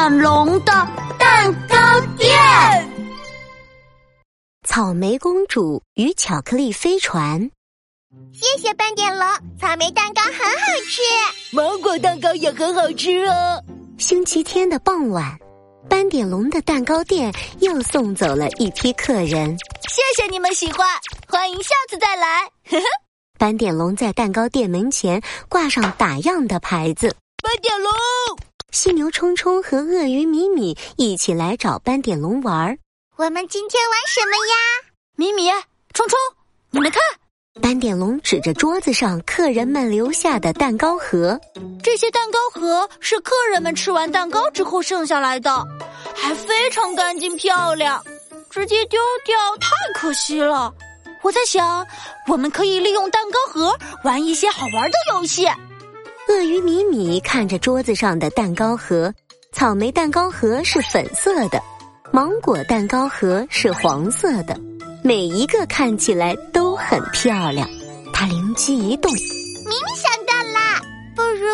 点龙的蛋糕店。草莓公主与巧克力飞船。谢谢斑点龙，草莓蛋糕很好吃，芒果蛋糕也很好吃哦。星期天的傍晚，斑点龙的蛋糕店又送走了一批客人。谢谢你们喜欢，欢迎下次再来。呵呵。斑点龙在蛋糕店门前挂上打烊的牌子。斑点龙，犀牛冲冲和鳄鱼米米一起来找斑点龙玩。我们今天玩什么呀？米米、冲冲，你们看，斑点龙指着桌子上客人们留下的蛋糕盒。这些蛋糕盒是客人们吃完蛋糕之后剩下来的，还非常干净漂亮，直接丢掉太可惜了。我在想，我们可以利用蛋糕盒玩一些好玩的游戏。鳄鱼米米看着桌子上的蛋糕盒，草莓蛋糕盒是粉色的。芒果蛋糕盒是黄色的，每一个看起来都很漂亮。他灵机一动，米米想到了，不如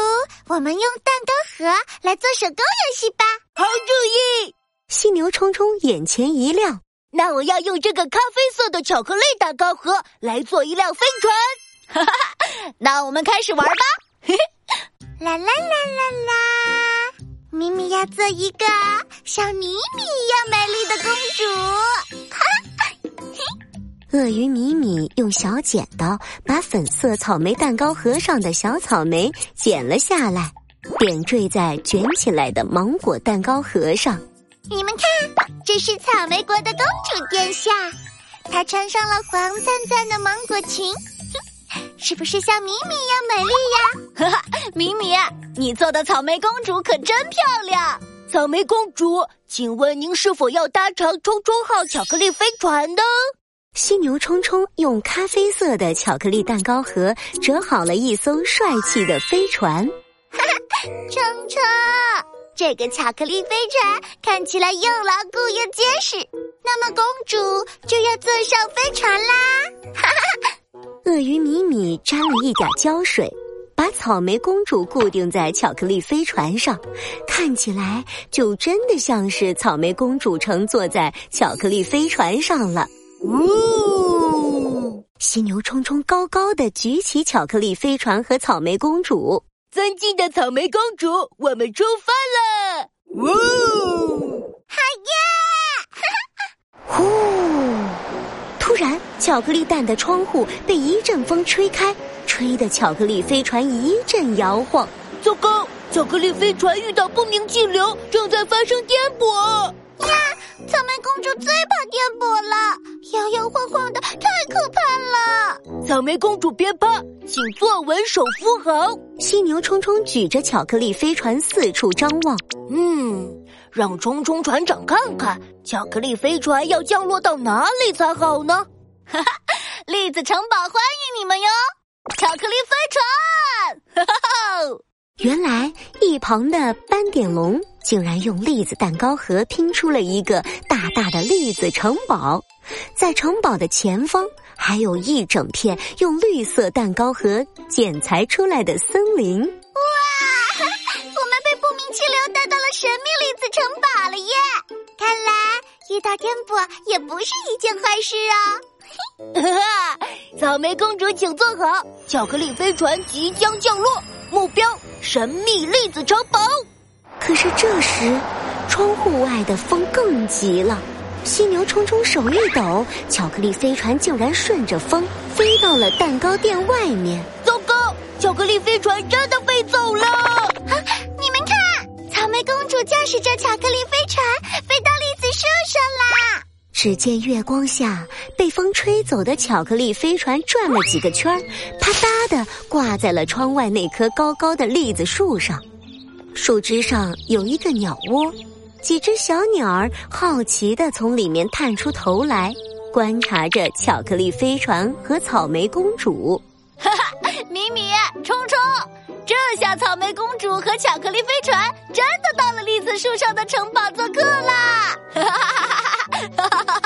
我们用蛋糕盒来做手工游戏吧。好主意！犀牛冲冲眼前一亮，那我要用这个咖啡色的巧克力蛋糕盒来做一辆飞船。哈哈，那我们开始玩吧。嘿嘿，啦啦啦啦啦！咪咪要做一个像咪咪一样美丽的公主。哈，鳄鱼米米用小剪刀把粉色草莓蛋糕盒上的小草莓剪了下来，点缀在卷起来的芒果蛋糕盒上。你们看，这是草莓国的公主殿下，她穿上了黄灿灿的芒果裙。是不是像米米一样美丽呀？哈哈，米米，你做的草莓公主可真漂亮！草莓公主，请问您是否要搭乘冲冲号巧克力飞船呢？犀牛冲冲用咖啡色的巧克力蛋糕盒折好了一艘帅气的飞船。哈哈，冲冲，这个巧克力飞船看起来又牢固又结实，那么公主就要坐上飞船啦！哈哈。鳄鱼米米沾了一点胶水，把草莓公主固定在巧克力飞船上，看起来就真的像是草莓公主乘坐在巧克力飞船上了。呜！犀牛冲冲高高的举起巧克力飞船和草莓公主，尊敬的草莓公主，我们出发了！呜！好耶！呼！突然。巧克力蛋的窗户被一阵风吹开，吹得巧克力飞船一阵摇晃。糟糕！巧克力飞船遇到不明气流，正在发生颠簸。呀！草莓公主最怕颠簸了，摇摇晃晃的，太可怕了。草莓公主别怕，请坐稳，手扶好。犀牛冲冲举着巧克力飞船四处张望。嗯，让冲冲船长看看，巧克力飞船要降落到哪里才好呢？哈哈，栗子城堡欢迎你们哟！巧克力飞船，哈哈！原来一旁的斑点龙竟然用栗子蛋糕盒拼出了一个大大的栗子城堡，在城堡的前方还有一整片用绿色蛋糕盒剪裁出来的森林。哇，我们被不明气流带到了神秘栗子城堡了耶！看来遇到颠簸也不是一件坏事哦。草莓公主，请坐好。巧克力飞船即将降落，目标神秘粒子城堡。可是这时，窗户外的风更急了。犀牛冲冲手一抖，巧克力飞船竟然顺着风飞到了蛋糕店外面。糟糕，巧克力飞船真的飞走了！啊，你们看，草莓公主驾驶着巧克力飞船飞到栗子树上啦。只见月光下，被风吹走的巧克力飞船转了几个圈儿，啪嗒的挂在了窗外那棵高高的栗子树上。树枝上有一个鸟窝，几只小鸟儿好奇的从里面探出头来，观察着巧克力飞船和草莓公主。哈哈，米米、冲冲，这下草莓公主和巧克力飞船真的到了栗子树上的城堡做客啦！哈哈哈哈哈！哈哈。